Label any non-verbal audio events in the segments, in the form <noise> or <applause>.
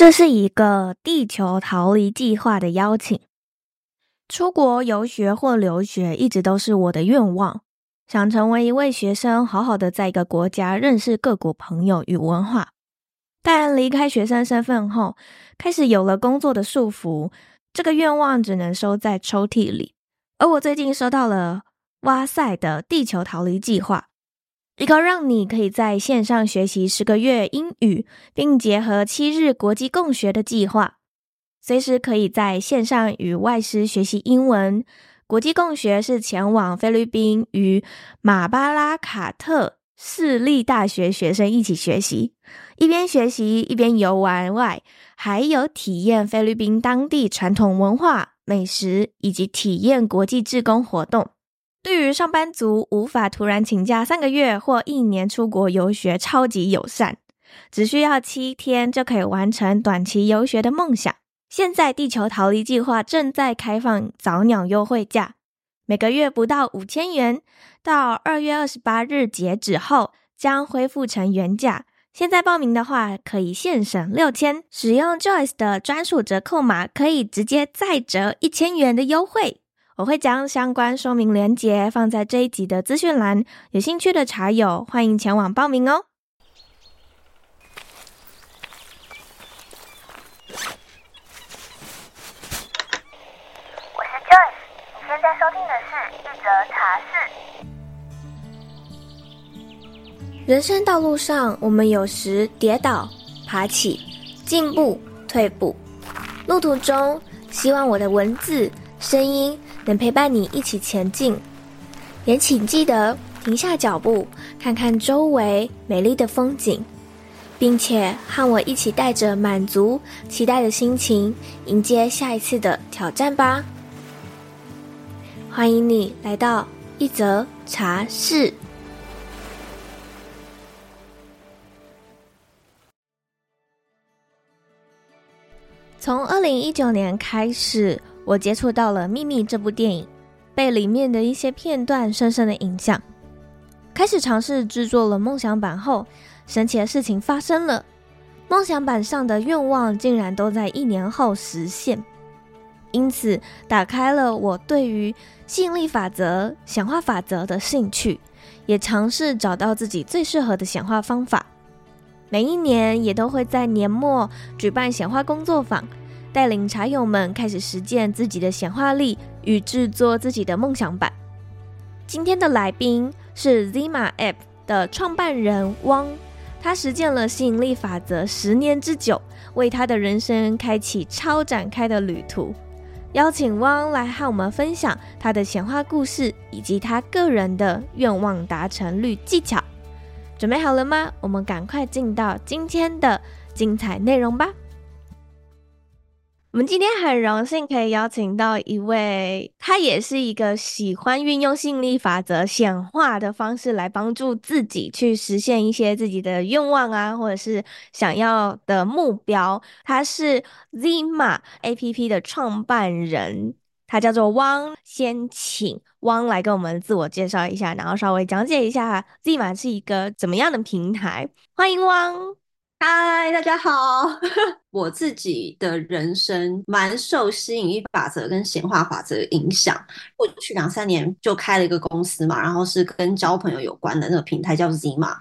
这是一个地球逃离计划的邀请。出国游学或留学一直都是我的愿望，想成为一位学生，好好的在一个国家认识各国朋友与文化。但离开学生身份后，开始有了工作的束缚，这个愿望只能收在抽屉里。而我最近收到了哇塞的地球逃离计划。一个让你可以在线上学习十个月英语，并结合七日国际共学的计划，随时可以在线上与外师学习英文。国际共学是前往菲律宾与马巴拉卡特市立大学学生一起学习，一边学习一边游玩外，还有体验菲律宾当地传统文化、美食以及体验国际志工活动。对于上班族无法突然请假三个月或一年出国游学，超级友善，只需要七天就可以完成短期游学的梦想。现在地球逃离计划正在开放早鸟优惠价，每个月不到五千元，到二月二十八日截止后将恢复成原价。现在报名的话可以现省六千，使用 Joyce 的专属折扣码可以直接再折一千元的优惠。我会将相关说明连结放在这一集的资讯栏，有兴趣的茶友欢迎前往报名哦。我是 Joyce，你现在收听的是一则茶室。人生道路上，我们有时跌倒、爬起、进步、退步，路途中，希望我的文字、声音。能陪伴你一起前进，也请记得停下脚步，看看周围美丽的风景，并且和我一起带着满足、期待的心情，迎接下一次的挑战吧。欢迎你来到一则茶室。从二零一九年开始。我接触到了《秘密》这部电影，被里面的一些片段深深的影响，开始尝试制作了梦想版后，神奇的事情发生了，梦想版上的愿望竟然都在一年后实现，因此打开了我对于吸引力法则、显化法则的兴趣，也尝试找到自己最适合的显化方法。每一年也都会在年末举办显化工作坊。带领茶友们开始实践自己的显化力与制作自己的梦想版。今天的来宾是 Zima App 的创办人汪，他实践了吸引力法则十年之久，为他的人生开启超展开的旅途。邀请汪来和我们分享他的显化故事以及他个人的愿望达成率技巧。准备好了吗？我们赶快进到今天的精彩内容吧。我们今天很荣幸可以邀请到一位，他也是一个喜欢运用吸引力法则显化的方式来帮助自己去实现一些自己的愿望啊，或者是想要的目标。他是 Zima APP 的创办人，他叫做汪。先请汪来跟我们自我介绍一下，然后稍微讲解一下 Zima 是一个怎么样的平台。欢迎汪。嗨，大家好！<laughs> 我自己的人生蛮受吸引力法则跟显化法则影响。过去两三年就开了一个公司嘛，然后是跟交朋友有关的那个平台叫 Zima。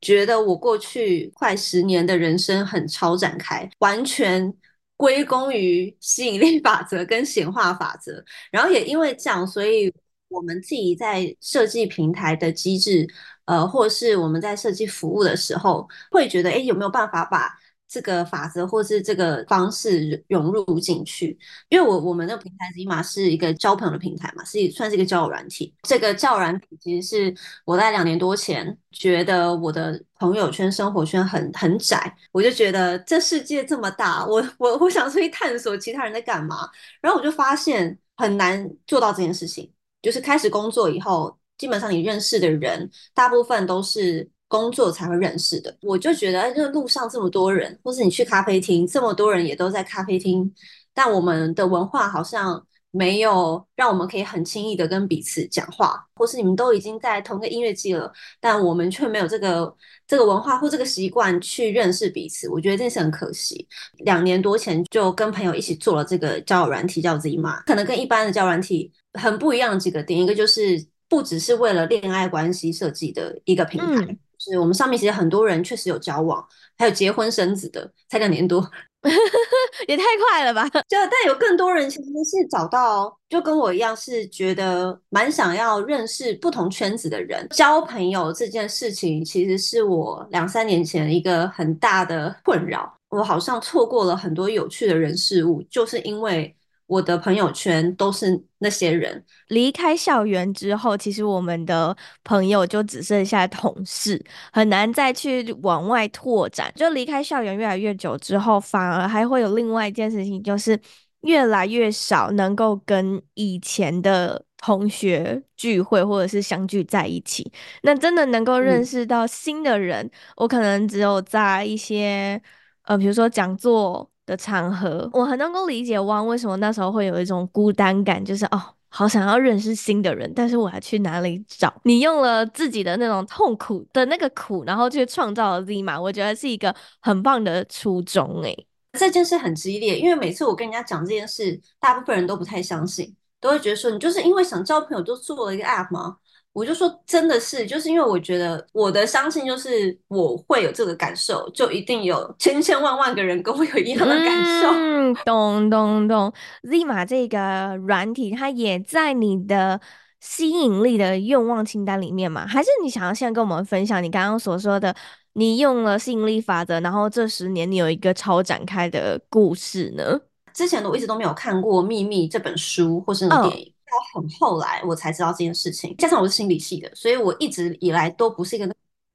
觉得我过去快十年的人生很超展开，完全归功于吸引力法则跟显化法则。然后也因为这样，所以我们自己在设计平台的机制。呃，或是我们在设计服务的时候，会觉得，哎，有没有办法把这个法则或是这个方式融入进去？因为我我们的平台 Zima 是一个交朋友的平台嘛，是算是一个交友软体。这个交友软体其实是我在两年多前觉得我的朋友圈、生活圈很很窄，我就觉得这世界这么大，我我我想出去探索其他人在干嘛，然后我就发现很难做到这件事情。就是开始工作以后。基本上你认识的人，大部分都是工作才会认识的。我就觉得，哎，这路上这么多人，或是你去咖啡厅，这么多人也都在咖啡厅，但我们的文化好像没有让我们可以很轻易的跟彼此讲话，或是你们都已经在同个音乐季了，但我们却没有这个这个文化或这个习惯去认识彼此。我觉得这是很可惜。两年多前就跟朋友一起做了这个交友软体，叫 Zima，可能跟一般的交友软体很不一样的几个点，一个就是不只是为了恋爱关系设计的一个平台，嗯、就是我们上面其实很多人确实有交往，还有结婚生子的，才两年多。<laughs> 也太快了吧！<laughs> 就但有更多人其实是找到，就跟我一样，是觉得蛮想要认识不同圈子的人，交朋友这件事情，其实是我两三年前一个很大的困扰。我好像错过了很多有趣的人事物，就是因为。我的朋友圈都是那些人。离开校园之后，其实我们的朋友就只剩下同事，很难再去往外拓展。就离开校园越来越久之后，反而还会有另外一件事情，就是越来越少能够跟以前的同学聚会或者是相聚在一起。那真的能够认识到新的人，嗯、我可能只有在一些呃，比如说讲座。的场合，我很能够理解汪为什么那时候会有一种孤单感，就是哦，好想要认识新的人，但是我要去哪里找？你用了自己的那种痛苦的那个苦，然后去创造了 Z 嘛我觉得是一个很棒的初衷。诶，这件事很激烈，因为每次我跟人家讲这件事，大部分人都不太相信，都会觉得说你就是因为想交朋友就做了一个 app 吗？我就说，真的是，就是因为我觉得我的相信就是我会有这个感受，就一定有千千万万个人跟我有一样的感受。嗯，懂懂懂。Zima 这个软体，它也在你的吸引力的愿望清单里面嘛？还是你想要现在跟我们分享你刚刚所说的，你用了吸引力法则，然后这十年你有一个超展开的故事呢？之前的我一直都没有看过《秘密》这本书或是那个电影。到很后来，我才知道这件事情。加上我是心理系的，所以我一直以来都不是一个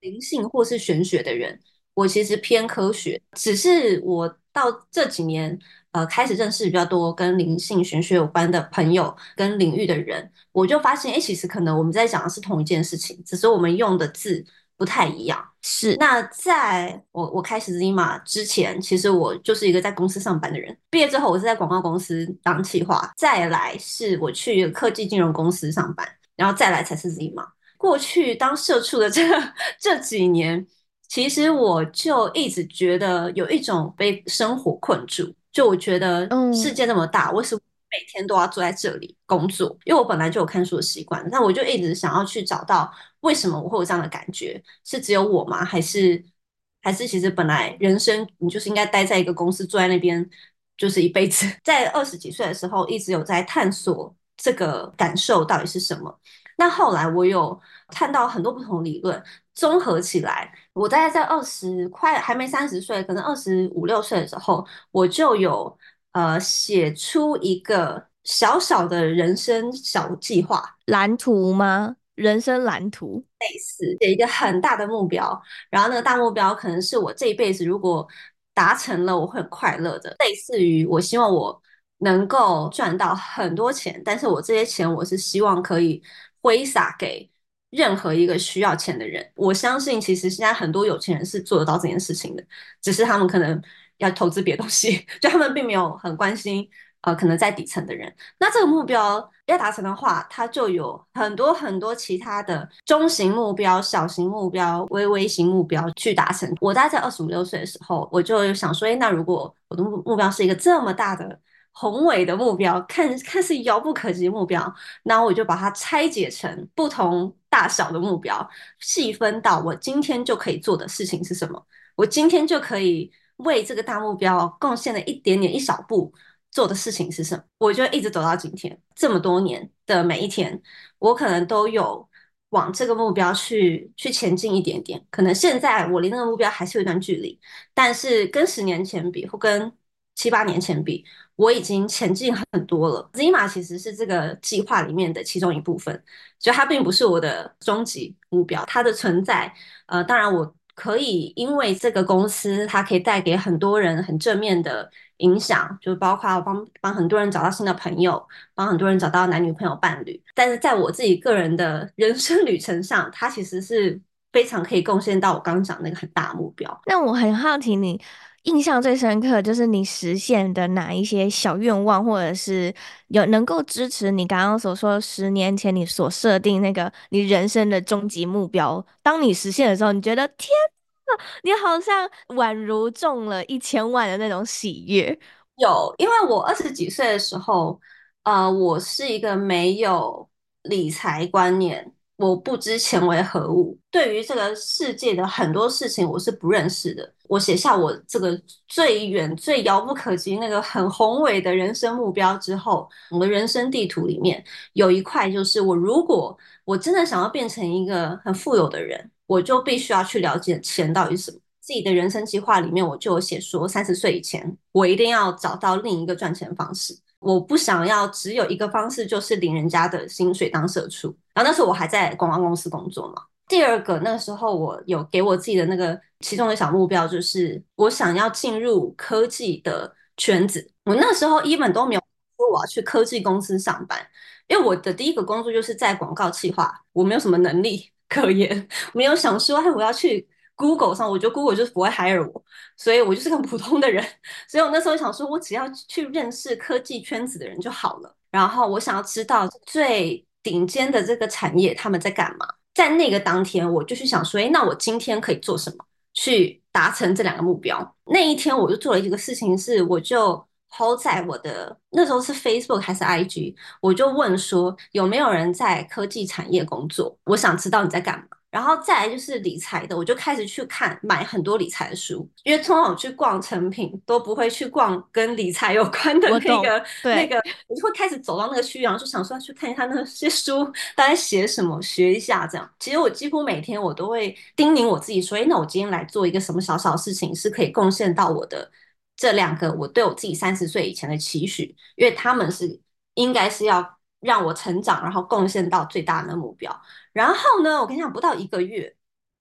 灵性或是玄学的人。我其实偏科学，只是我到这几年，呃，开始认识比较多跟灵性玄学有关的朋友跟领域的人，我就发现，哎，其实可能我们在讲的是同一件事情，只是我们用的字。不太一样，是。那在我我开始 Zima 之前，其实我就是一个在公司上班的人。毕业之后，我是在广告公司当企划，再来是我去科技金融公司上班，然后再来才是 Zima。过去当社畜的这这几年，其实我就一直觉得有一种被生活困住，就我觉得世界那么大，为什么每天都要坐在这里工作？因为我本来就有看书的习惯，但我就一直想要去找到。为什么我会有这样的感觉？是只有我吗？还是还是其实本来人生你就是应该待在一个公司，坐在那边就是一辈子。<laughs> 在二十几岁的时候，一直有在探索这个感受到底是什么。那后来我有看到很多不同理论，综合起来，我大概在二十快还没三十岁，可能二十五六岁的时候，我就有呃写出一个小小的人生小计划蓝图吗？人生蓝图类似写一个很大的目标，然后那个大目标可能是我这一辈子如果达成了，我会很快乐的。类似于我希望我能够赚到很多钱，但是我这些钱我是希望可以挥洒给任何一个需要钱的人。我相信其实现在很多有钱人是做得到这件事情的，只是他们可能要投资别的东西，<laughs> 就他们并没有很关心。呃，可能在底层的人，那这个目标要达成的话，它就有很多很多其他的中型目标、小型目标、微微型目标去达成。我大概在二十五六岁的时候，我就想说，诶，那如果我的目目标是一个这么大的宏伟的目标，看看似遥不可及的目标，那我就把它拆解成不同大小的目标，细分到我今天就可以做的事情是什么，我今天就可以为这个大目标贡献了一点点一小步。做的事情是什么？我就一直走到今天，这么多年的每一天，我可能都有往这个目标去去前进一点点。可能现在我离那个目标还是有一段距离，但是跟十年前比，或跟七八年前比，我已经前进很多了。Zima 其实是这个计划里面的其中一部分，就它并不是我的终极目标。它的存在，呃，当然我可以因为这个公司，它可以带给很多人很正面的。影响就是包括帮帮很多人找到新的朋友，帮很多人找到男女朋友伴侣。但是在我自己个人的人生旅程上，它其实是非常可以贡献到我刚刚讲那个很大目标。那我很好奇你，印象最深刻就是你实现的哪一些小愿望，或者是有能够支持你刚刚所说十年前你所设定那个你人生的终极目标，当你实现的时候，你觉得天哪，你好像宛如中了一千万的那种喜悦。有，因为我二十几岁的时候，呃，我是一个没有理财观念。我不知钱为何物，对于这个世界的很多事情我是不认识的。我写下我这个最远、最遥不可及、那个很宏伟的人生目标之后，我的人生地图里面有一块，就是我如果我真的想要变成一个很富有的人，我就必须要去了解钱到底是什么。自己的人生计划里面，我就有写说，三十岁以前，我一定要找到另一个赚钱方式。我不想要只有一个方式，就是领人家的薪水当社畜。然后那时候我还在广告公司工作嘛。第二个，那个时候我有给我自己的那个其中的小目标，就是我想要进入科技的圈子。我那时候一本都没有说我要去科技公司上班，因为我的第一个工作就是在广告企划，我没有什么能力可言，没有想说，哎，我要去。Google 上，我觉得 Google 就是不会 hire 我，所以我就是个普通的人。所以我那时候想说，我只要去认识科技圈子的人就好了。然后我想要知道最顶尖的这个产业他们在干嘛。在那个当天，我就是想说，诶，那我今天可以做什么去达成这两个目标？那一天我就做了一个事情，是我就抛在我的那时候是 Facebook 还是 IG，我就问说有没有人在科技产业工作？我想知道你在干嘛。然后再来就是理财的，我就开始去看买很多理财的书，因为通常我去逛成品都不会去逛跟理财有关的那个那个，我就会开始走到那个区域，然后就想说要去看一下那些书大概写什么，学一下这样。其实我几乎每天我都会叮咛我自己说，哎，那我今天来做一个什么小小的事情，是可以贡献到我的这两个我对我自己三十岁以前的期许，因为他们是应该是要。让我成长，然后贡献到最大的目标。然后呢，我跟你讲，不到一个月，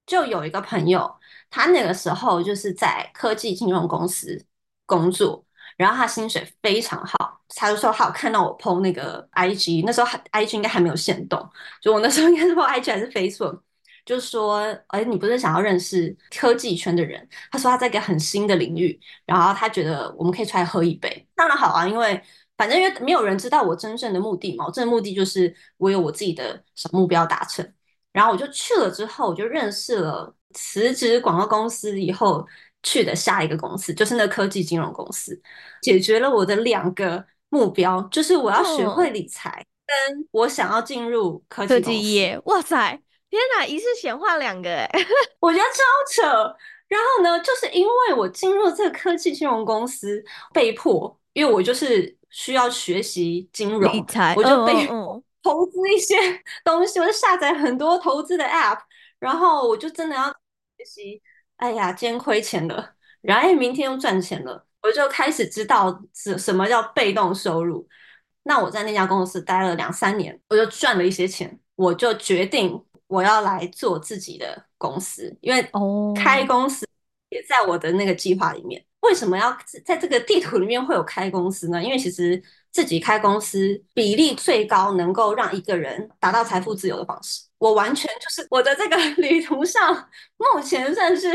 就有一个朋友，他那个时候就是在科技金融公司工作，然后他薪水非常好。他就说他有看到我 PO 那个 IG，那时候 IG 应该还没有限动，就我那时候应该是 PO IG 还是 Facebook，就说，哎，你不是想要认识科技圈的人？他说他在一个很新的领域，然后他觉得我们可以出来喝一杯。当然好啊，因为。反正因为没有人知道我真正的目的嘛，我真的目的就是我有我自己的小目标达成，然后我就去了之后，我就认识了辞职广告公司以后去的下一个公司，就是那科技金融公司，解决了我的两个目标，就是我要学会理财，跟我想要进入科技。科技业。哇塞，天哪，一次显化两个哎，<laughs> 我觉得超扯。然后呢，就是因为我进入这个科技金融公司，被迫，因为我就是。需要学习金融，理财，我就被投资一些 <laughs> 东西，我就下载很多投资的 app，然后我就真的要学习。哎呀，今天亏钱了，然后明天又赚钱了，我就开始知道什什么叫被动收入。那我在那家公司待了两三年，我就赚了一些钱，我就决定我要来做自己的公司，因为开公司也在我的那个计划里面。为什么要在这个地图里面会有开公司呢？因为其实自己开公司比例最高，能够让一个人达到财富自由的方式。我完全就是我的这个 <laughs> 旅途上，目前算是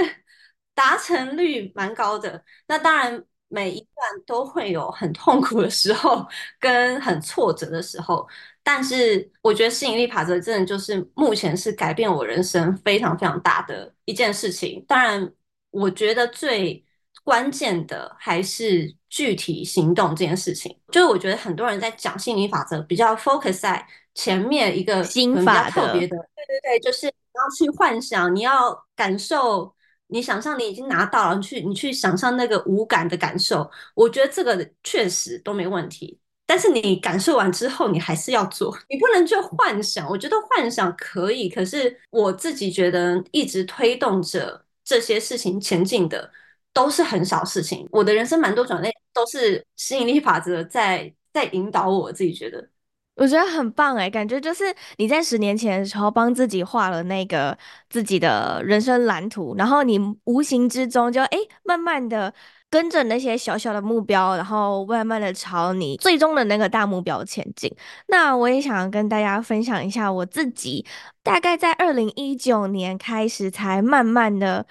达成率蛮高的。那当然，每一段都会有很痛苦的时候，跟很挫折的时候。但是，我觉得吸引力法则真的就是目前是改变我人生非常非常大的一件事情。当然，我觉得最。关键的还是具体行动这件事情，就是我觉得很多人在讲心理法则，比较 focus 在前面一个心法特别的，对对对，就是你要去幻想，你要感受，你想象你已经拿到了，你去你去想象那个无感的感受，我觉得这个确实都没问题。但是你感受完之后，你还是要做，你不能就幻想。我觉得幻想可以，可是我自己觉得一直推动着这些事情前进的。都是很小事情，我的人生蛮多转类都是吸引力法则在在引导我，自己觉得，我觉得很棒哎，感觉就是你在十年前的时候帮自己画了那个自己的人生蓝图，然后你无形之中就哎慢慢的跟着那些小小的目标，然后慢慢的朝你最终的那个大目标前进。那我也想跟大家分享一下我自己，大概在二零一九年开始才慢慢的。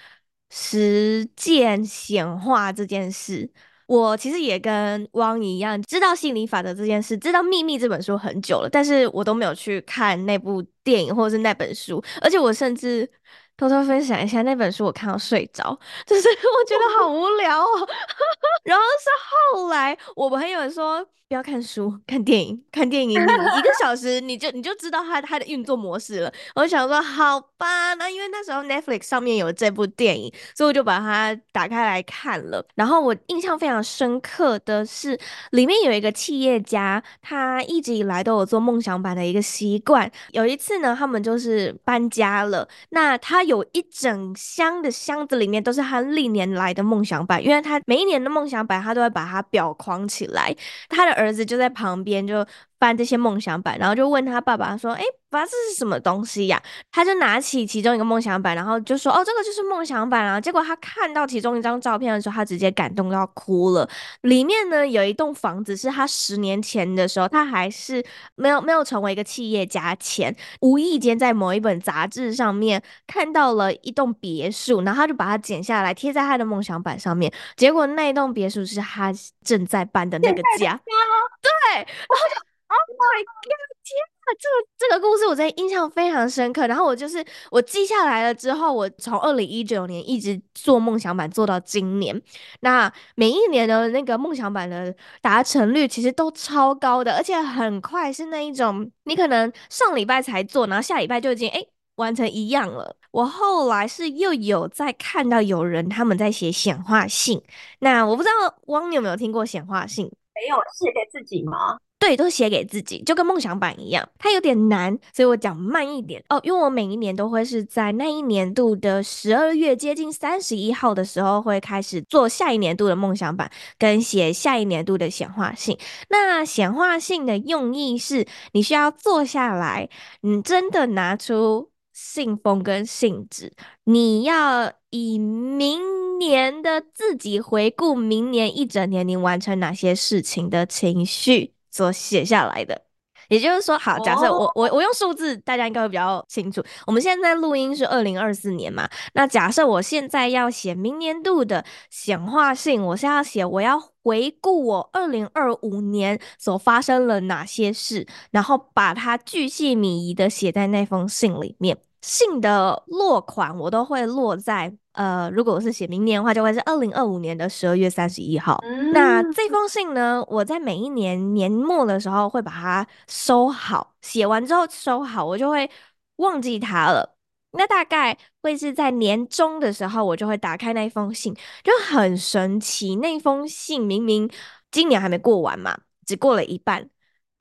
实践显化这件事。我其实也跟汪一样，知道心理法则这件事，知道《秘密》这本书很久了，但是我都没有去看那部电影或者是那本书，而且我甚至偷偷分享一下那本书，我看到睡着，就是 <laughs> 我觉得好无聊哦。<laughs> 然后是后来我朋友说。不要看书，看电影。看电影，你一个 <laughs> 小时你就你就知道它它的运作模式了。我想说，好吧，那因为那时候 Netflix 上面有这部电影，所以我就把它打开来看了。然后我印象非常深刻的是，里面有一个企业家，他一直以来都有做梦想版的一个习惯。有一次呢，他们就是搬家了，那他有一整箱的箱子里面都是他历年来的梦想版，因为他每一年的梦想版他都会把它裱框起来，他的。儿子就在旁边，就翻这些梦想版，然后就问他爸爸说：“哎。”爸，这是什么东西呀？他就拿起其中一个梦想版，然后就说：“哦，这个就是梦想版啊。”结果他看到其中一张照片的时候，他直接感动到哭了。里面呢，有一栋房子，是他十年前的时候，他还是没有没有成为一个企业家前，无意间在某一本杂志上面看到了一栋别墅，然后他就把它剪下来贴在他的梦想板上面。结果那一栋别墅是他正在搬的那个家，<laughs> 对，然后就。Oh my god！天啊，这个这个故事我真的印象非常深刻。然后我就是我记下来了之后，我从二零一九年一直做梦想版做到今年。那每一年的那个梦想版的达成率其实都超高的，而且很快是那一种，你可能上礼拜才做，然后下礼拜就已经诶完成一样了。我后来是又有在看到有人他们在写显化信。那我不知道汪你有没有听过显化信？没有，写给自己吗？对，都写给自己，就跟梦想版一样，它有点难，所以我讲慢一点哦。因为我每一年都会是在那一年度的十二月接近三十一号的时候，会开始做下一年度的梦想版，跟写下一年度的显化信。那显化信的用意是，你需要坐下来，你真的拿出信封跟信纸，你要以明年的自己回顾明年一整年你完成哪些事情的情绪。所写下来的，也就是说，好，假设我我我用数字，大家应该会比较清楚。我们现在录音是二零二四年嘛，那假设我现在要写明年度的显化信，我是要写我要回顾我二零二五年所发生了哪些事，然后把它巨细靡遗的写在那封信里面。信的落款我都会落在呃，如果我是写明年的话，就会是二零二五年的十二月三十一号。嗯。那这封信呢，我在每一年年末的时候会把它收好，写完之后收好，我就会忘记它了。那大概会是在年终的时候，我就会打开那封信，就很神奇。那封信明明今年还没过完嘛，只过了一半。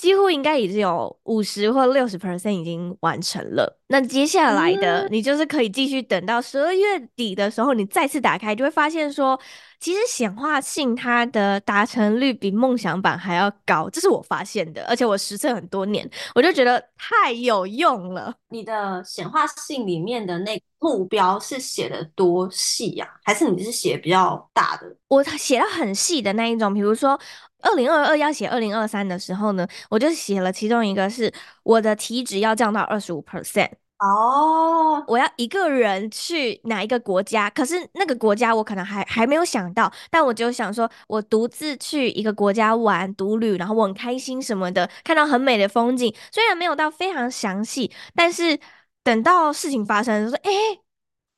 几乎应该已经有五十或六十 percent 已经完成了。那接下来的你就是可以继续等到十二月底的时候，你再次打开，就会发现说，其实显化性它的达成率比梦想版还要高，这是我发现的。而且我实测很多年，我就觉得太有用了。你的显化性里面的那目标是写的多细呀？还是你是写比较大的？我写到很细的那一种，比如说。二零二二要写二零二三的时候呢，我就写了其中一个是我的体脂要降到二十五 percent 哦，我要一个人去哪一个国家，可是那个国家我可能还还没有想到，但我就想说，我独自去一个国家玩独旅，然后我很开心什么的，看到很美的风景，虽然没有到非常详细，但是等到事情发生，就说哎。欸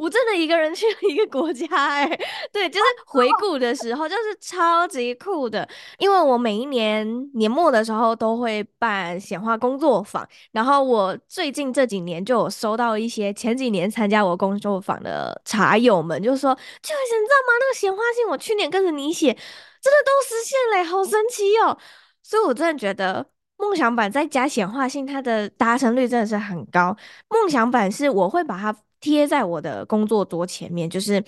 我真的一个人去了一个国家，哎，<laughs> 对，就是回顾的时候，就是超级酷的。因为我每一年年末的时候都会办显化工作坊，然后我最近这几年就有收到一些前几年参加我工作坊的茶友们，就说：“就是你知道吗？那个显化信我去年跟着你写，真的都实现了，好神奇哦！”所以，我真的觉得梦想版再加显化性，它的达成率真的是很高。梦想版是我会把它。贴在我的工作桌前面，就是，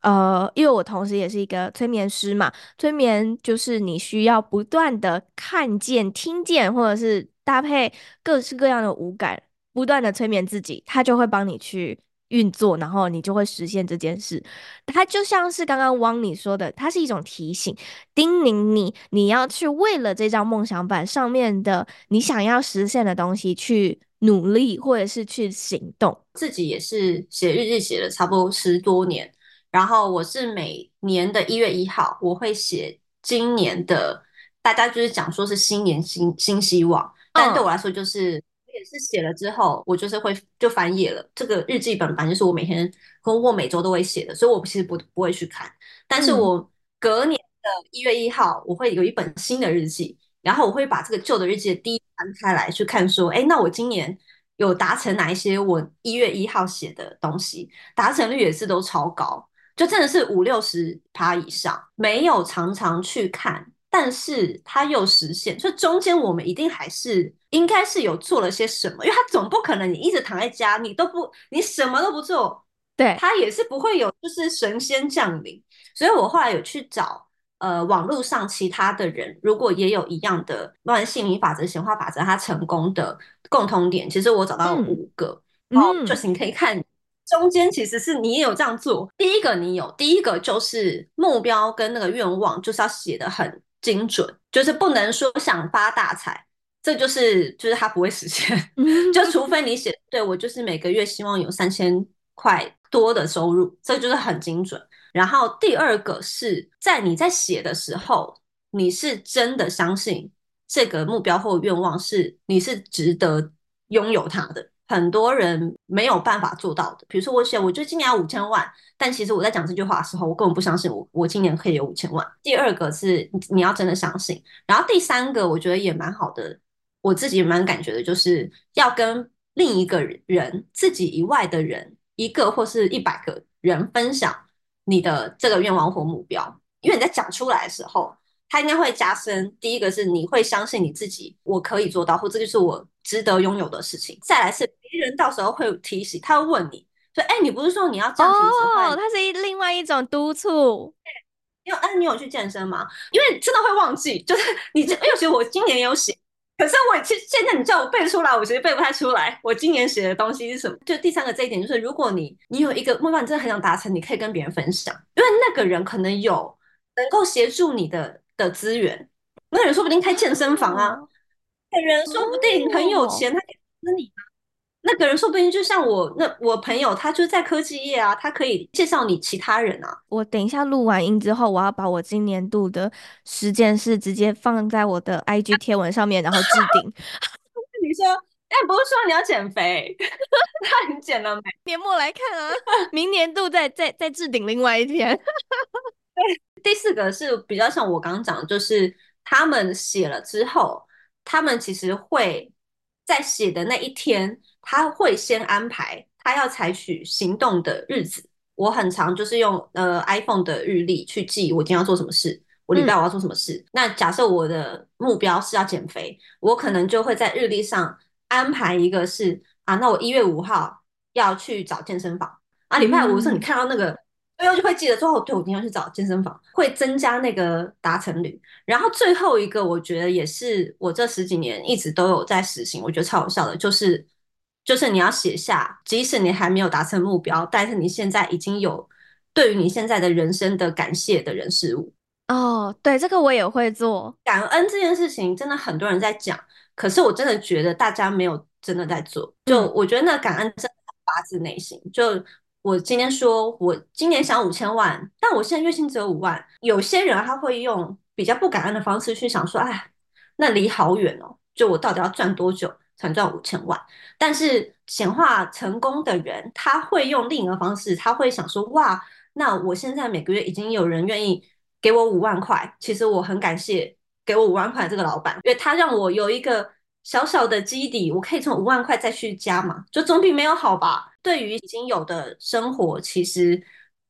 呃，因为我同时也是一个催眠师嘛，催眠就是你需要不断的看见、听见，或者是搭配各式各样的五感，不断的催眠自己，它就会帮你去运作，然后你就会实现这件事。它就像是刚刚汪你说的，它是一种提醒，叮咛你，你要去为了这张梦想板上面的你想要实现的东西去。努力或者是去行动，自己也是写日记写了差不多十多年，然后我是每年的一月一号，我会写今年的，大家就是讲说是新年新新希望，但对我来说就是。也是写了之后，我就是会就翻页了。这个日记本反正就是我每天或或每周都会写的，所以我其实不不会去看。但是我隔年的一月一号，我会有一本新的日记，然后我会把这个旧的日记的第一翻开来去看，说，哎，那我今年有达成哪一些我一月一号写的东西？达成率也是都超高，就真的是五六十趴以上。没有常常去看。但是它又实现，所以中间我们一定还是应该是有做了些什么，因为它总不可能你一直躺在家，你都不你什么都不做，对，它也是不会有就是神仙降临。所以我后来有去找呃网络上其他的人，如果也有一样的，不管吸引力法则、显化法则，它成功的共通点，其实我找到了五个，嗯、然后就是你可以看中间其实是你也有这样做。第一个你有，第一个就是目标跟那个愿望就是要写得很。精准就是不能说想发大财，这就是就是它不会实现，就除非你写对我就是每个月希望有三千块多的收入，这就是很精准。然后第二个是在你在写的时候，你是真的相信这个目标或愿望是你是值得拥有它的。很多人没有办法做到的，比如说我写，我就今年要五千万，但其实我在讲这句话的时候，我根本不相信我我今年可以有五千万。第二个是你要真的相信，然后第三个我觉得也蛮好的，我自己蛮感觉的，就是要跟另一个人自己以外的人一个或是一百个人分享你的这个愿望或目标，因为你在讲出来的时候。它应该会加深。第一个是你会相信你自己，我可以做到，或这就是我值得拥有的事情。再来是别人到时候会提醒，他会问你，说：“哎，你不是说你要降体脂？”哦，它是一另外一种督促。对，因为哎，你有去健身吗？因为真的会忘记，就是你这，尤其我今年有写，可是我其实现在你叫我背出来，我其实背不太出来。我今年写的东西是什么？就第三个这一点，就是如果你你有一个目标，你真的很想达成，你可以跟别人分享，因为那个人可能有能够协助你的。的资源，那个人说不定开健身房啊，那人说不定很有钱，他可以投资你啊。那个人说不定就像我那我朋友，他就在科技业啊，他可以介绍你其他人啊。我等一下录完音之后，我要把我今年度的十件事直接放在我的 IG 贴文上面，然后置顶。<laughs> 你说，哎，不是说你要减肥？那你减了没？年末来看啊，明年度再再再置顶另外一天。<laughs> 对。第四个是比较像我刚刚讲，就是他们写了之后，他们其实会在写的那一天，他会先安排他要采取行动的日子。我很常就是用呃 iPhone 的日历去记我今天要做什么事，我礼拜我要做什么事。嗯、那假设我的目标是要减肥，我可能就会在日历上安排一个是啊，那我一月五号要去找健身房啊，礼拜五的时候你看到那个。嗯最后就会记得，说哦对我今天要去找健身房，会增加那个达成率。然后最后一个，我觉得也是我这十几年一直都有在实行，我觉得超有效的，就是就是你要写下，即使你还没有达成目标，但是你现在已经有对于你现在的人生的感谢的人事物。哦，对，这个我也会做。感恩这件事情真的很多人在讲，可是我真的觉得大家没有真的在做。就我觉得那感恩真的发自内心，就。我今天说，我今年想五千万，但我现在月薪只有五万。有些人他会用比较不感恩的方式去想说，哎，那离好远哦，就我到底要赚多久才赚五千万？但是显化成功的人，他会用另一个方式，他会想说，哇，那我现在每个月已经有人愿意给我五万块，其实我很感谢给我五万块这个老板，因为他让我有一个小小的基底，我可以从五万块再去加嘛，就总比没有好吧。对于已经有的生活，其实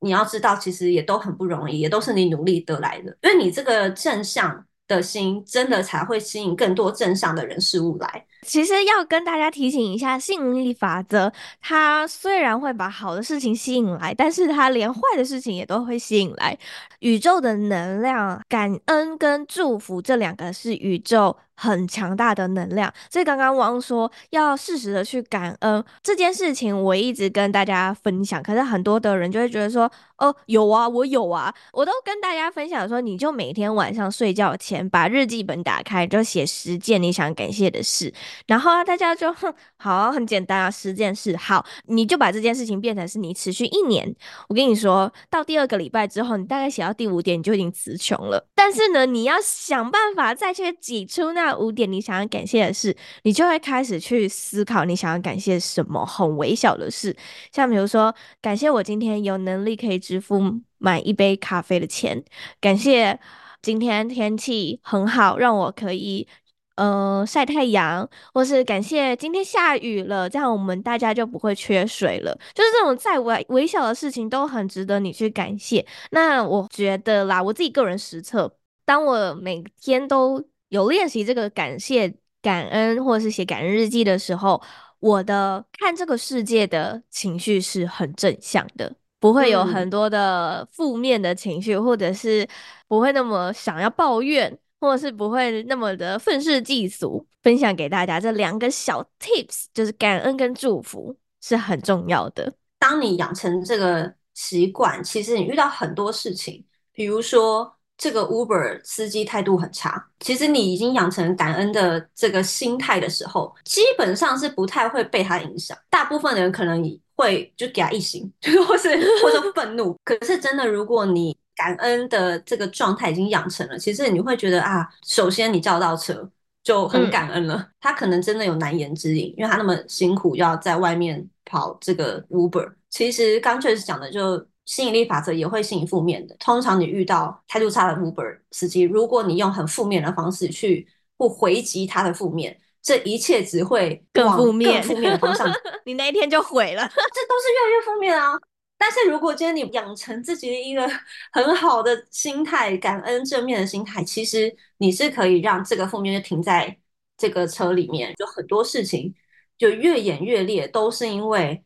你要知道，其实也都很不容易，也都是你努力得来的。因为你这个正向的心，真的才会吸引更多正向的人事物来。其实要跟大家提醒一下，吸引力法则，它虽然会把好的事情吸引来，但是它连坏的事情也都会吸引来。宇宙的能量，感恩跟祝福这两个是宇宙很强大的能量。所以刚刚汪说要适时的去感恩这件事情，我一直跟大家分享。可是很多的人就会觉得说，哦，有啊，我有啊，我都跟大家分享说，你就每天晚上睡觉前把日记本打开，就写十件你想感谢的事。然后啊，大家就哼，好，很简单啊，十件事，好，你就把这件事情变成是你持续一年。我跟你说到第二个礼拜之后，你大概写到第五点，你就已经词穷了。但是呢，你要想办法再去挤出那五点你想要感谢的事，你就会开始去思考你想要感谢什么很微小的事，像比如说，感谢我今天有能力可以支付买一杯咖啡的钱，感谢。今天天气很好，让我可以呃晒太阳，或是感谢今天下雨了，这样我们大家就不会缺水了。就是这种再微微小的事情都很值得你去感谢。那我觉得啦，我自己个人实测，当我每天都有练习这个感谢、感恩，或者是写感恩日记的时候，我的看这个世界的情绪是很正向的。不会有很多的负面的情绪，嗯、或者是不会那么想要抱怨，或者是不会那么的愤世嫉俗。分享给大家这两个小 tips，就是感恩跟祝福是很重要的。当你养成这个习惯，其实你遇到很多事情，比如说这个 Uber 司机态度很差，其实你已经养成感恩的这个心态的时候，基本上是不太会被他影响。大部分的人可能以会就给他一星，<laughs> 或是或者愤怒。可是真的，如果你感恩的这个状态已经养成了，其实你会觉得啊，首先你叫到车就很感恩了。嗯、他可能真的有难言之隐，因为他那么辛苦要在外面跑这个 Uber。其实刚确实讲的，就吸引力法则也会吸引负面的。通常你遇到态度差的 Uber 司机，如果你用很负面的方式去不回击他的负面。这一切只会更负面，更负面的方向，<laughs> 你那一天就毁了。<laughs> 这都是越来越负面啊！但是如果今天你养成自己的一个很好的心态，感恩正面的心态，其实你是可以让这个负面就停在这个车里面。就很多事情就越演越烈，都是因为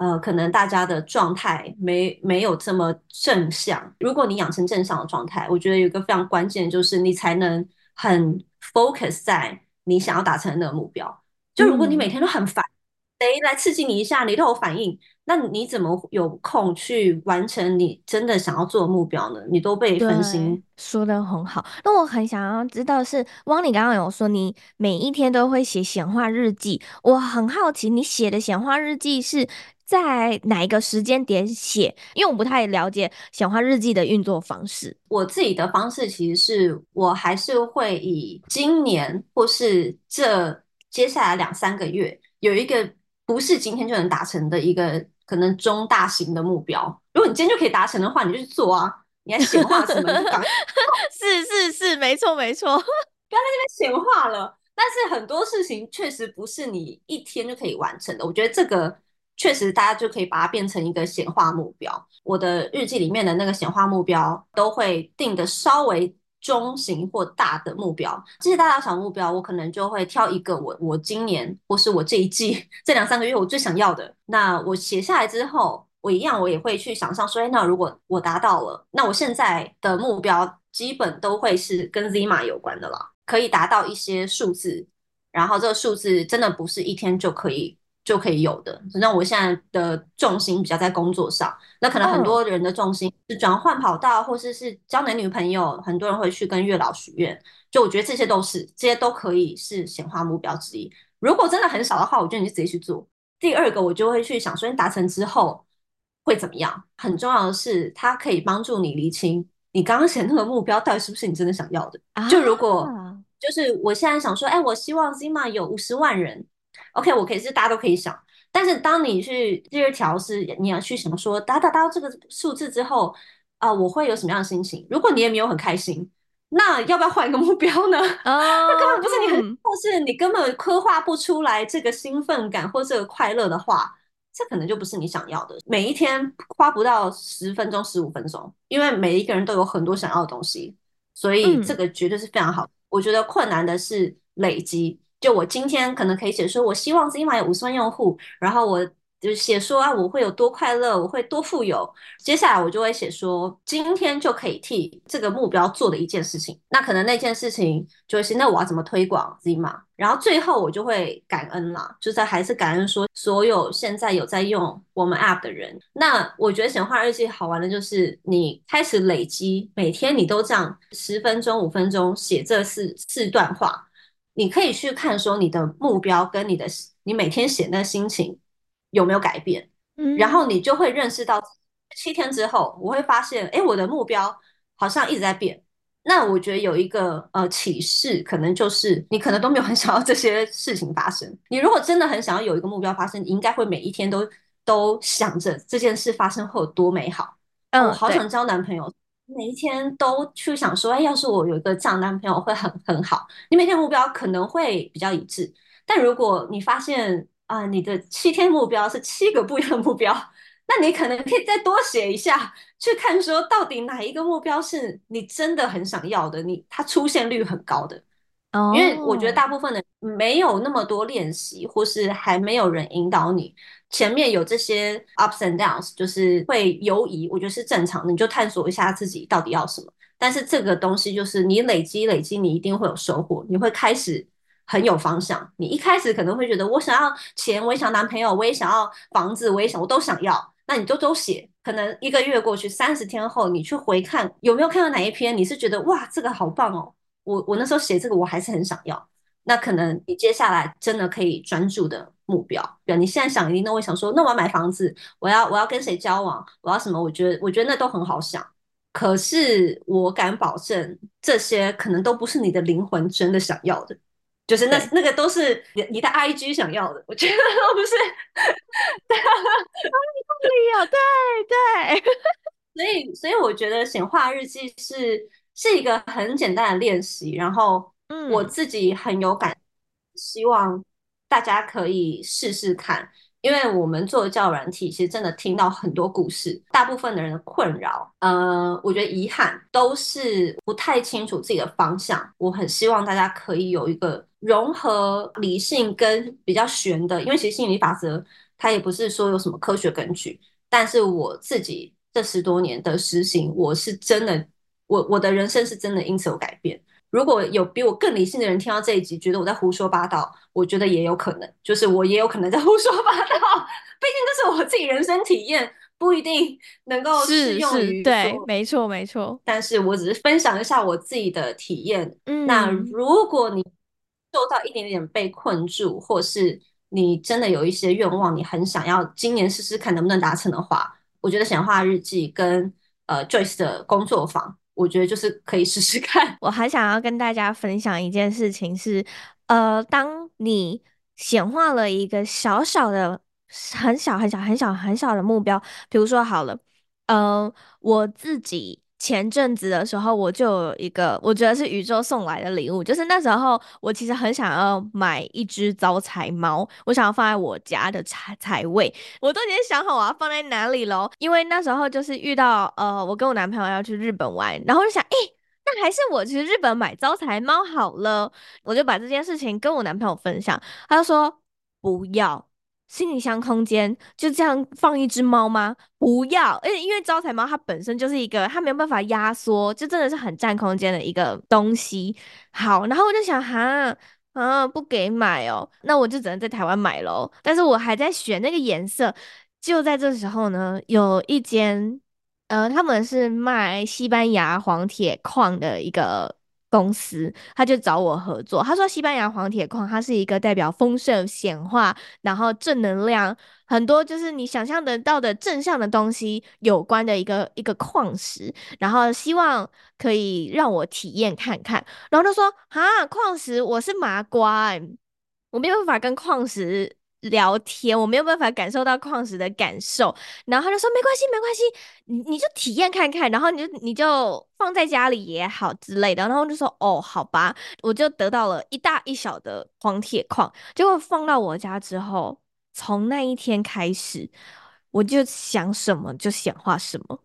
呃，可能大家的状态没没有这么正向。如果你养成正向的状态，我觉得有一个非常关键，就是你才能很 focus 在。你想要达成的那个目标，就如果你每天都很烦，谁、嗯、来刺激你一下，你都有反应，那你怎么有空去完成你真的想要做的目标呢？你都被分心。说的很好。那我很想要知道的是，汪，你刚刚有说你每一天都会写显化日记，我很好奇，你写的显化日记是在哪一个时间点写？因为我不太了解显化日记的运作方式。我自己的方式其实是我还是会以今年或是这接下来两三个月有一个不是今天就能达成的一个可能中大型的目标。如果你今天就可以达成的话，你就去做啊！你还显化什么？<laughs> 是是是，没错没错，不要在这边显化了。但是很多事情确实不是你一天就可以完成的。我觉得这个。确实，大家就可以把它变成一个显化目标。我的日记里面的那个显化目标，都会定的稍微中型或大的目标。这些大大小目标，我可能就会挑一个我我今年或是我这一季 <laughs> 这两三个月我最想要的。那我写下来之后，我一样我也会去想象说，哎那如果我达到了，那我现在的目标基本都会是跟 Zima 有关的了，可以达到一些数字。然后这个数字真的不是一天就可以。就可以有的。那我现在的重心比较在工作上，那可能很多人的重心是转换跑道，或者是交男女朋友。很多人会去跟月老许愿，就我觉得这些都是，这些都可以是显化目标之一。如果真的很少的话，我觉得你就直接去做。第二个，我就会去想说，你达成之后会怎么样？很重要的是，它可以帮助你厘清你刚刚写那个目标到底是不是你真的想要的。就如果就是我现在想说，哎，我希望 Zima 有五十万人。OK，我可以是大家都可以想，但是当你去第二条是你要去想说达达到这个数字之后啊、呃，我会有什么样的心情？如果你也没有很开心，那要不要换一个目标呢？啊，<laughs> 那根本不是你很，嗯、或是你根本刻画不出来这个兴奋感或这个快乐的话，这可能就不是你想要的。每一天花不到十分钟、十五分钟，因为每一个人都有很多想要的东西，所以这个绝对是非常好。嗯、我觉得困难的是累积。就我今天可能可以写说，我希望 Zima 有五十万用户，然后我就写说啊，我会有多快乐，我会多富有。接下来我就会写说，今天就可以替这个目标做的一件事情。那可能那件事情就是，那我要怎么推广 Zima？然后最后我就会感恩啦，就在还是感恩说，所有现在有在用我们 App 的人。那我觉得显化日记好玩的就是，你开始累积，每天你都这样十分钟、五分钟写这四四段话。你可以去看说你的目标跟你的你每天写那心情有没有改变，嗯，然后你就会认识到七天之后，我会发现，哎，我的目标好像一直在变。那我觉得有一个呃启示，可能就是你可能都没有很想要这些事情发生。你如果真的很想要有一个目标发生，你应该会每一天都都想着这件事发生后有多美好。嗯，我好想交男朋友，每一天都去想说，哎，要是我有一个这样男朋友会很很好。你每天目标可能会比较一致，但如果你发现啊、呃，你的七天目标是七个不一样的目标。那你可能可以再多写一下，去看说到底哪一个目标是你真的很想要的，你它出现率很高的。哦，因为我觉得大部分的没有那么多练习，或是还没有人引导你，前面有这些 ups and downs，就是会犹疑，我觉得是正常的，你就探索一下自己到底要什么。但是这个东西就是你累积累积，你一定会有收获，你会开始很有方向。你一开始可能会觉得我想要钱，我也想男朋友，我也想要房子，我也想，我都想要。那你都都写，可能一个月过去，三十天后你去回看，有没有看到哪一篇你是觉得哇，这个好棒哦，我我那时候写这个我还是很想要。那可能你接下来真的可以专注的目标，比如你现在想一定，那我想说，那我要买房子，我要我要跟谁交往，我要什么？我觉得我觉得那都很好想，可是我敢保证，这些可能都不是你的灵魂真的想要的。就是那那个都是你你的 IG 想要的，我觉得都不是，<laughs> 对啊，对对，所以所以我觉得显化日记是是一个很简单的练习，然后我自己很有感，希望大家可以试试看。因为我们做教软体，其实真的听到很多故事，大部分的人的困扰，呃，我觉得遗憾都是不太清楚自己的方向。我很希望大家可以有一个融合理性跟比较玄的，因为其实心理法则它也不是说有什么科学根据，但是我自己这十多年的实行，我是真的，我我的人生是真的因此有改变。如果有比我更理性的人听到这一集，觉得我在胡说八道，我觉得也有可能，就是我也有可能在胡说八道。毕竟这是我自己人生体验，不一定能够适用于。对，没错没错。但是我只是分享一下我自己的体验。嗯，那如果你受到一点点被困住，或是你真的有一些愿望，你很想要今年试试看能不能达成的话，我觉得显化日记跟呃 Joyce 的工作坊。我觉得就是可以试试看。<laughs> 我还想要跟大家分享一件事情是，呃，当你显化了一个小小的、很小、很小、很小、很小的目标，比如说好了，呃，我自己。前阵子的时候，我就有一个我觉得是宇宙送来的礼物，就是那时候我其实很想要买一只招财猫，我想要放在我家的财财位，我都已经想好我要放在哪里咯。因为那时候就是遇到呃，我跟我男朋友要去日本玩，然后就想，诶，那还是我去日本买招财猫好了，我就把这件事情跟我男朋友分享，他就说不要。行李箱空间就这样放一只猫吗？不要，而且因为招财猫它本身就是一个，它没有办法压缩，就真的是很占空间的一个东西。好，然后我就想，哈，啊，不给买哦，那我就只能在台湾买喽。但是我还在选那个颜色，就在这时候呢，有一间，呃，他们是卖西班牙黄铁矿的一个。公司他就找我合作，他说西班牙黄铁矿它是一个代表丰盛显化，然后正能量很多，就是你想象得到的正向的东西有关的一个一个矿石，然后希望可以让我体验看看，然后他说啊，矿石我是麻瓜欸，我没有办法跟矿石。聊天，我没有办法感受到矿石的感受，然后他就说没关系，没关系，你你就体验看看，然后你就你就放在家里也好之类的，然后就说哦，好吧，我就得到了一大一小的黄铁矿，结果放到我家之后，从那一天开始，我就想什么就显化什么。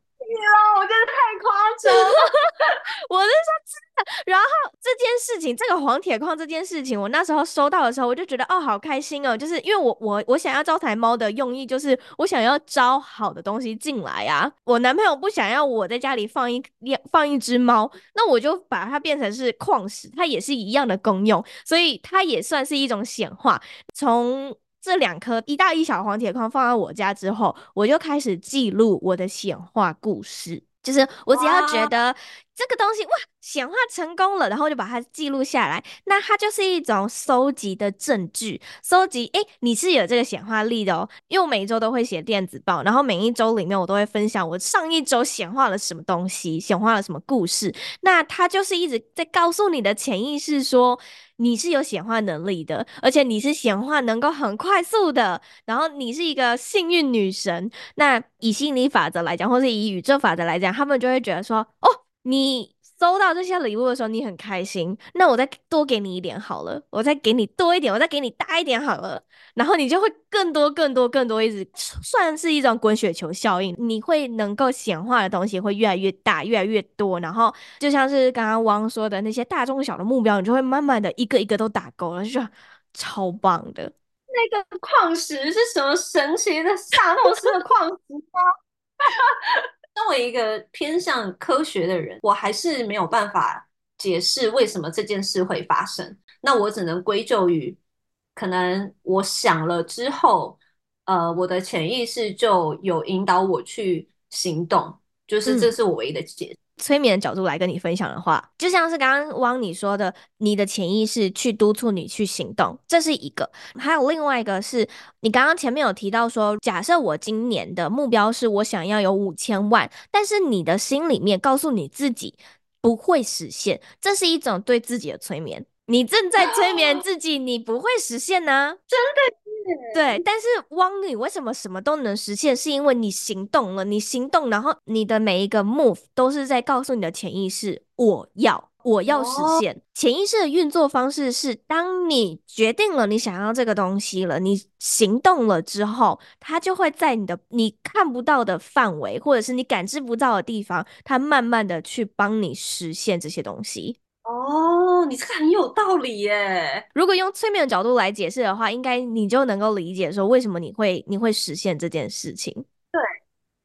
真的太夸张了，<laughs> 我是说真的。然后这件事情，这个黄铁矿这件事情，我那时候收到的时候，我就觉得哦，好开心哦，就是因为我我我想要招财猫的用意，就是我想要招好的东西进来啊。我男朋友不想要我在家里放一两放一只猫，那我就把它变成是矿石，它也是一样的功用，所以它也算是一种显化。从这两颗一大一小黄铁矿放在我家之后，我就开始记录我的显化故事。就是我只要觉得这个东西哇，显化成功了，然后就把它记录下来。那它就是一种收集的证据，收集诶，你是有这个显化力的哦。因为我每一周都会写电子报，然后每一周里面我都会分享我上一周显化了什么东西，显化了什么故事。那它就是一直在告诉你的潜意识说，你是有显化能力的，而且你是显化能够很快速的，然后你是一个幸运女神。那以心理法则来讲，或是以宇宙法则来讲，他们就会觉得说，哦。你收到这些礼物的时候，你很开心，那我再多给你一点好了，我再给你多一点，我再给你大一点好了，然后你就会更多、更多、更多，一直算是一种滚雪球效应，你会能够显化的东西会越来越大、越来越多，然后就像是刚刚汪说的那些大中小的目标，你就会慢慢的一个一个都打勾了，就超棒的。那个矿石是什么神奇的萨诺斯的矿石吗？<laughs> 作为一个偏向科学的人，我还是没有办法解释为什么这件事会发生。那我只能归咎于，可能我想了之后，呃，我的潜意识就有引导我去行动，就是这是我唯一的解释。嗯催眠的角度来跟你分享的话，就像是刚刚汪你说的，你的潜意识去督促你去行动，这是一个；还有另外一个是你刚刚前面有提到说，假设我今年的目标是我想要有五千万，但是你的心里面告诉你自己不会实现，这是一种对自己的催眠。你正在催眠自己，你不会实现呢、啊？真的是。对，但是汪，女为什么什么都能实现？是因为你行动了，你行动，然后你的每一个 move 都是在告诉你的潜意识，我要，我要实现。潜意识的运作方式是，当你决定了你想要这个东西了，你行动了之后，它就会在你的你看不到的范围，或者是你感知不到的地方，它慢慢的去帮你实现这些东西。哦，你这个很有道理耶。如果用催眠的角度来解释的话，应该你就能够理解说为什么你会你会实现这件事情。对，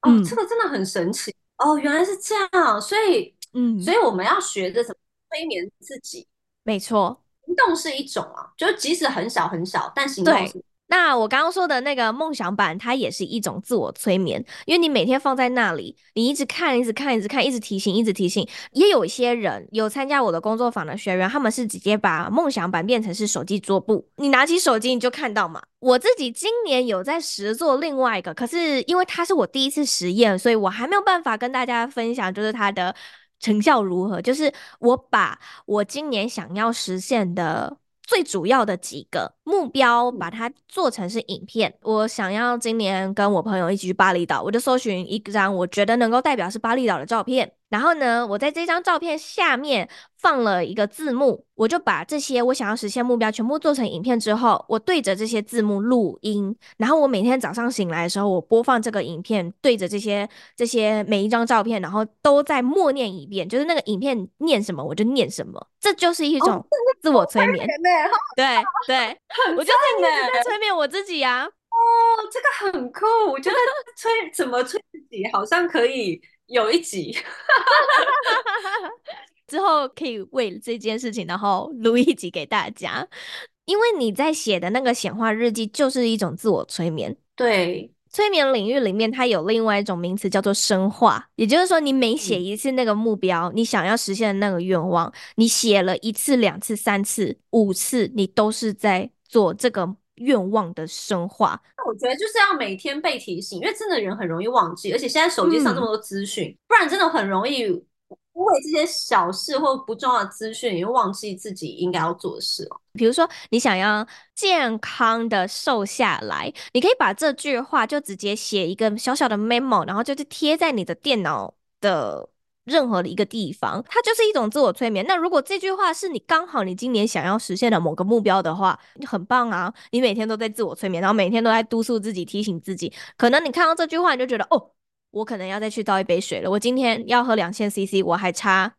哦，嗯、这个真的很神奇哦，原来是这样。所以，嗯，所以我们要学着怎么催眠自己。没错，行动是一种啊，就即使很小很小，但行动是。那我刚刚说的那个梦想板，它也是一种自我催眠，因为你每天放在那里，你一直看，一直看，一直看，一直提醒，一直提醒。也有一些人有参加我的工作坊的学员，他们是直接把梦想板变成是手机桌布，你拿起手机你就看到嘛。我自己今年有在实做另外一个，可是因为它是我第一次实验，所以我还没有办法跟大家分享，就是它的成效如何。就是我把我今年想要实现的。最主要的几个目标，把它做成是影片。我想要今年跟我朋友一起去巴厘岛，我就搜寻一张我觉得能够代表是巴厘岛的照片。然后呢，我在这张照片下面放了一个字幕，我就把这些我想要实现目标全部做成影片之后，我对着这些字幕录音。然后我每天早上醒来的时候，我播放这个影片，对着这些这些每一张照片，然后都在默念一遍，就是那个影片念什么我就念什么，这就是一种自我催眠。哦、对对，我就在在催眠我自己呀、啊。哦，这个很酷，我觉得催怎么催自己好像可以。有一集，<laughs> 之后可以为这件事情，然后录一集给大家。因为你在写的那个显化日记，就是一种自我催眠。对，催眠领域里面，它有另外一种名词叫做深化。也就是说，你每写一次那个目标，嗯、你想要实现的那个愿望，你写了一次、两次、三次、五次，你都是在做这个。愿望的深化，那我觉得就是要每天被提醒，因为真的人很容易忘记，而且现在手机上这么多资讯，嗯、不然真的很容易为这些小事或不重要的资讯，你会忘记自己应该要做的事了。比如说，你想要健康的瘦下来，你可以把这句话就直接写一个小小的 memo，然后就是贴在你的电脑的。任何的一个地方，它就是一种自我催眠。那如果这句话是你刚好你今年想要实现的某个目标的话，很棒啊！你每天都在自我催眠，然后每天都在督促自己、提醒自己。可能你看到这句话，你就觉得哦，我可能要再去倒一杯水了。我今天要喝两千 CC，我还差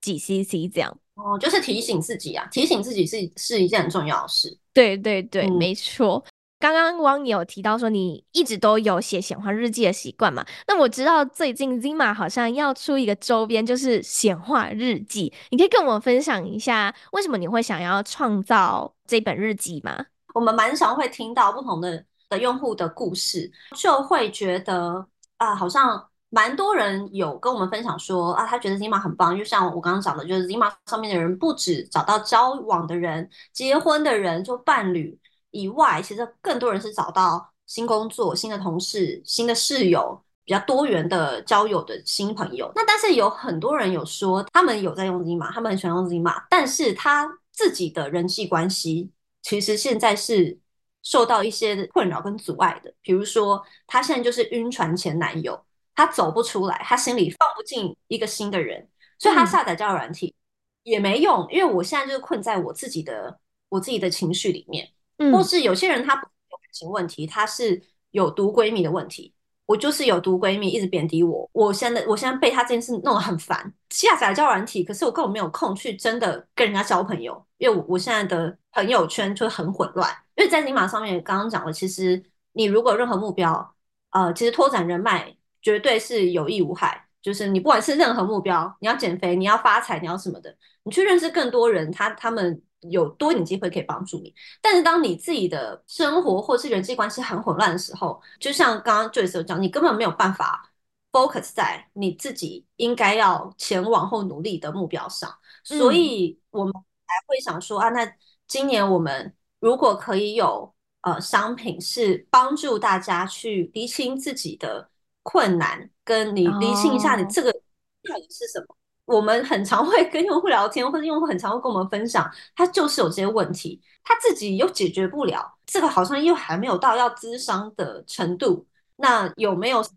几 CC 这样。哦，就是提醒自己啊，提醒自己是是一件很重要的事。对对对，嗯、没错。刚刚汪有提到说你一直都有写显化日记的习惯嘛？那我知道最近 Zima 好像要出一个周边，就是显化日记。你可以跟我们分享一下，为什么你会想要创造这本日记吗？我们蛮常会听到不同的的用户的故事，就会觉得啊，好像蛮多人有跟我们分享说啊，他觉得 Zima 很棒，就像我刚刚讲的，就是 Zima 上面的人不止找到交往的人、结婚的人做伴侣以外，其实更多人是找到新工作、新的同事、新的室友，比较多元的交友的新朋友。那但是有很多人有说，他们有在用 Zima，他们很喜欢用 Zima，但是他自己的人际关系其实现在是受到一些困扰跟阻碍的，比如说他现在就是晕船前男友。他走不出来，他心里放不进一个新的人，所以他下载交友软体也没用，因为我现在就是困在我自己的我自己的情绪里面，嗯，或是有些人他不是有感情问题，他是有毒闺蜜的问题，我就是有毒闺蜜一直贬低我，我现在我现在被她这件事弄得很烦，下载交友软体，可是我根本没有空去真的跟人家交朋友，因为我我现在的朋友圈就很混乱，因为在 Zima 上面刚刚讲了，其实你如果有任何目标，呃，其实拓展人脉。绝对是有益无害，就是你不管是任何目标，你要减肥，你要发财，你要什么的，你去认识更多人，他他们有多一点机会可以帮助你。但是当你自己的生活或是人际关系很混乱的时候，就像刚刚 Joyce 讲，你根本没有办法 focus 在你自己应该要前往后努力的目标上，所以我们还会想说啊，那今年我们如果可以有呃商品是帮助大家去厘清自己的。困难跟你厘清一下，你这个到底是什么？Oh. 我们很常会跟用户聊天，或者用户很常会跟我们分享，他就是有这些问题，他自己又解决不了，这个好像又还没有到要咨商的程度。那有没有是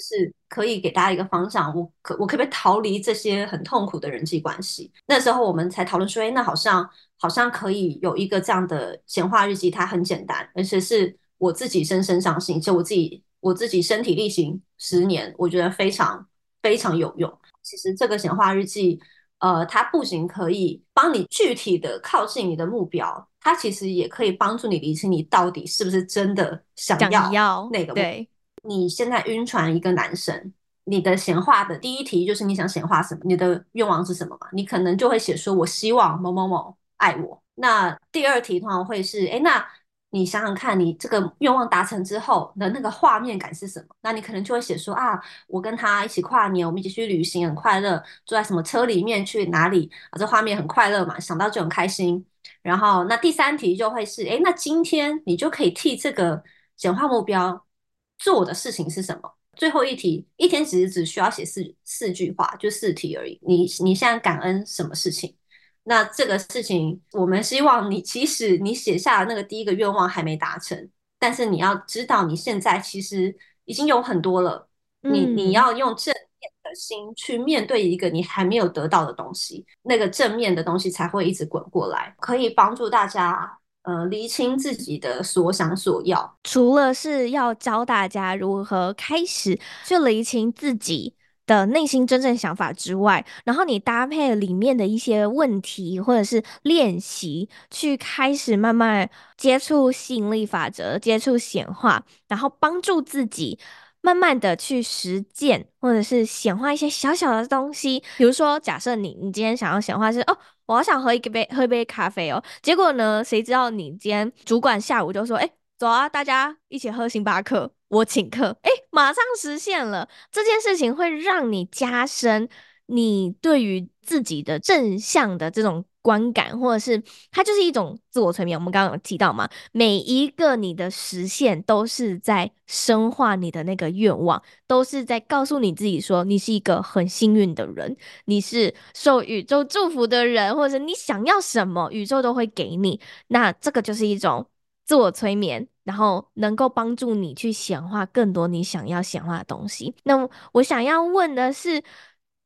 是可以给大家一个方向？我可我可不可以逃离这些很痛苦的人际关系？那时候我们才讨论说，哎，那好像好像可以有一个这样的显化日记，它很简单，而且是我自己深深相信，就我自己。我自己身体力行十年，我觉得非常非常有用。其实这个显化日记，呃，它不仅可以帮你具体的靠近你的目标，它其实也可以帮助你理清你到底是不是真的想要那个。对，你现在晕船一个男生，你的显化的第一题就是你想显化什么？你的愿望是什么嘛？你可能就会写说，我希望某某某爱我。那第二题通常会是，哎，那。你想想看，你这个愿望达成之后的那个画面感是什么？那你可能就会写说啊，我跟他一起跨年，我们一起去旅行，很快乐，坐在什么车里面去哪里啊？这画面很快乐嘛，想到就很开心。然后那第三题就会是，诶，那今天你就可以替这个简化目标做的事情是什么？最后一题，一天其实只需要写四四句话，就四题而已。你你现在感恩什么事情？那这个事情，我们希望你，其实你写下的那个第一个愿望还没达成，但是你要知道，你现在其实已经有很多了。你你要用正面的心去面对一个你还没有得到的东西，那个正面的东西才会一直滚过来，可以帮助大家呃厘清自己的所想所要。除了是要教大家如何开始去厘清自己。的内心真正想法之外，然后你搭配里面的一些问题或者是练习，去开始慢慢接触吸引力法则，接触显化，然后帮助自己慢慢的去实践，或者是显化一些小小的东西。比如说，假设你你今天想要显化是哦，我好想喝一杯喝一杯咖啡哦，结果呢，谁知道你今天主管下午就说，哎，走啊，大家一起喝星巴克。我请客，哎，马上实现了这件事情，会让你加深你对于自己的正向的这种观感，或者是它就是一种自我催眠。我们刚刚有提到嘛，每一个你的实现都是在深化你的那个愿望，都是在告诉你自己说，你是一个很幸运的人，你是受宇宙祝福的人，或者是你想要什么，宇宙都会给你。那这个就是一种自我催眠。然后能够帮助你去显化更多你想要显化的东西。那我想要问的是，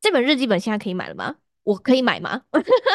这本日记本现在可以买了吗？我可以买吗？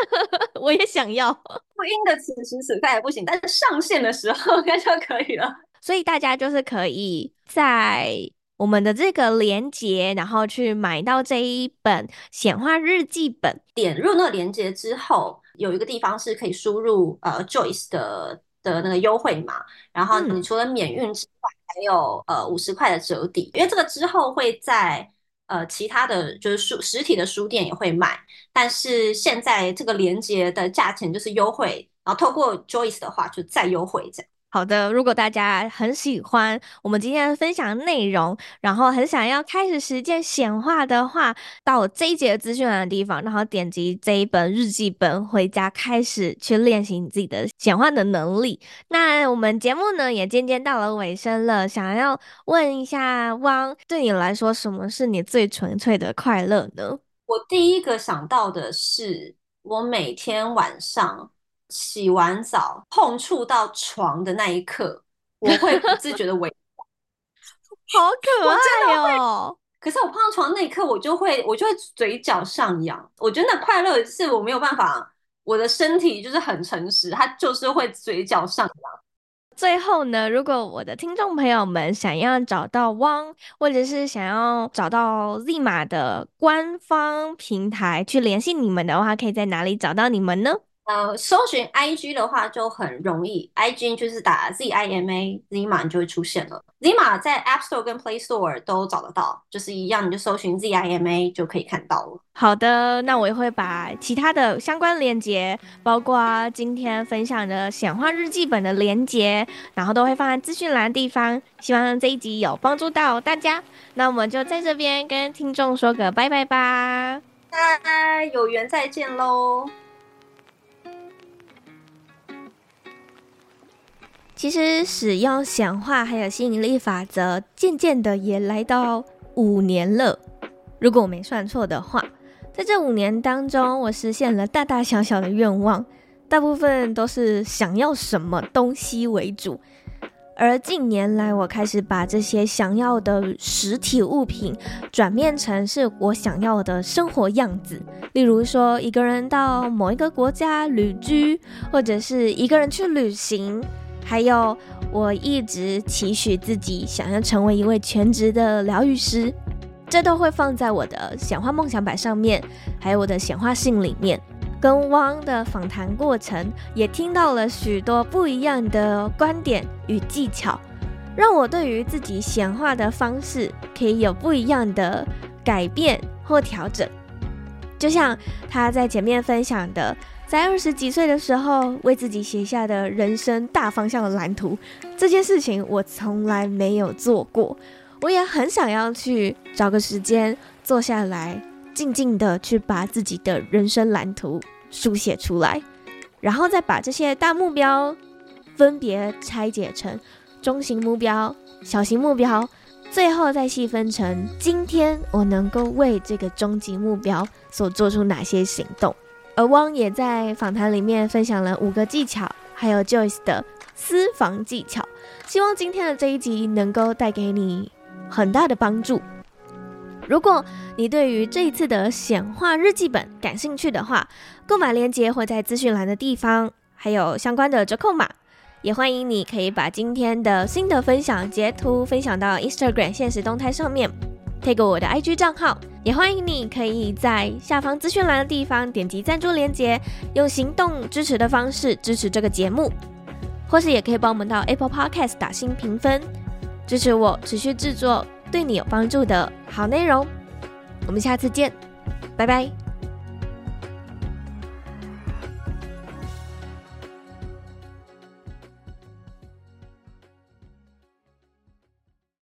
<laughs> 我也想要。录音的此时此刻还不行，但是上线的时候 <laughs> 应该就可以了。所以大家就是可以在我们的这个连接，然后去买到这一本显化日记本。点入那个连接之后，有一个地方是可以输入呃 Joyce 的。的那个优惠码，然后你除了免运之外，还有呃五十块的折抵，因为这个之后会在呃其他的就是书实体的书店也会卖，但是现在这个连接的价钱就是优惠，然后透过 Joyce 的话就再优惠这样。好的，如果大家很喜欢我们今天的分享内容，然后很想要开始实践显化的话，到我这一节资讯栏的地方，然后点击这一本日记本，回家开始去练习你自己的显化的能力。那我们节目呢也渐渐到了尾声了，想要问一下汪，对你来说，什么是你最纯粹的快乐呢？我第一个想到的是，我每天晚上。洗完澡碰触到床的那一刻，我会不自觉的微笑，<laughs> 好可爱哦！可是我碰到床那一刻，我就会我就会嘴角上扬。我觉得那快乐是我没有办法，我的身体就是很诚实，它就是会嘴角上扬。最后呢，如果我的听众朋友们想要找到汪，或者是想要找到 ZIMA 的官方平台去联系你们的话，可以在哪里找到你们呢？呃，搜寻 IG 的话就很容易，IG 就是打 Z I M A Zima 你就会出现了。Zima 在 App Store 跟 Play Store 都找得到，就是一样，你就搜寻 Z I M A 就可以看到了。好的，那我也会把其他的相关链接，包括今天分享的显化日记本的链接，然后都会放在资讯栏的地方。希望这一集有帮助到大家。那我们就在这边跟听众说个拜拜吧，拜，有缘再见喽。其实使用显化还有吸引力法则，渐渐的也来到五年了。如果我没算错的话，在这五年当中，我实现了大大小小的愿望，大部分都是想要什么东西为主。而近年来，我开始把这些想要的实体物品转变成是我想要的生活样子。例如说，一个人到某一个国家旅居，或者是一个人去旅行。还有，我一直期许自己想要成为一位全职的疗愈师，这都会放在我的显化梦想板上面，还有我的显化信里面。跟汪的访谈过程，也听到了许多不一样的观点与技巧，让我对于自己显化的方式可以有不一样的改变或调整。就像他在前面分享的。在二十几岁的时候，为自己写下的人生大方向的蓝图，这件事情我从来没有做过。我也很想要去找个时间坐下来，静静的去把自己的人生蓝图书写出来，然后再把这些大目标分别拆解成中型目标、小型目标，最后再细分成今天我能够为这个终极目标所做出哪些行动。而汪也在访谈里面分享了五个技巧，还有 Joyce 的私房技巧。希望今天的这一集能够带给你很大的帮助。如果你对于这一次的显化日记本感兴趣的话，购买链接会在资讯栏的地方，还有相关的折扣码。也欢迎你可以把今天的心得分享截图分享到 Instagram 现实动态上面。配个我的 IG 账号，也欢迎你可以在下方资讯栏的地方点击赞助链接，用行动支持的方式支持这个节目，或是也可以帮我们到 Apple Podcast 打新评分，支持我持续制作对你有帮助的好内容。我们下次见，拜拜。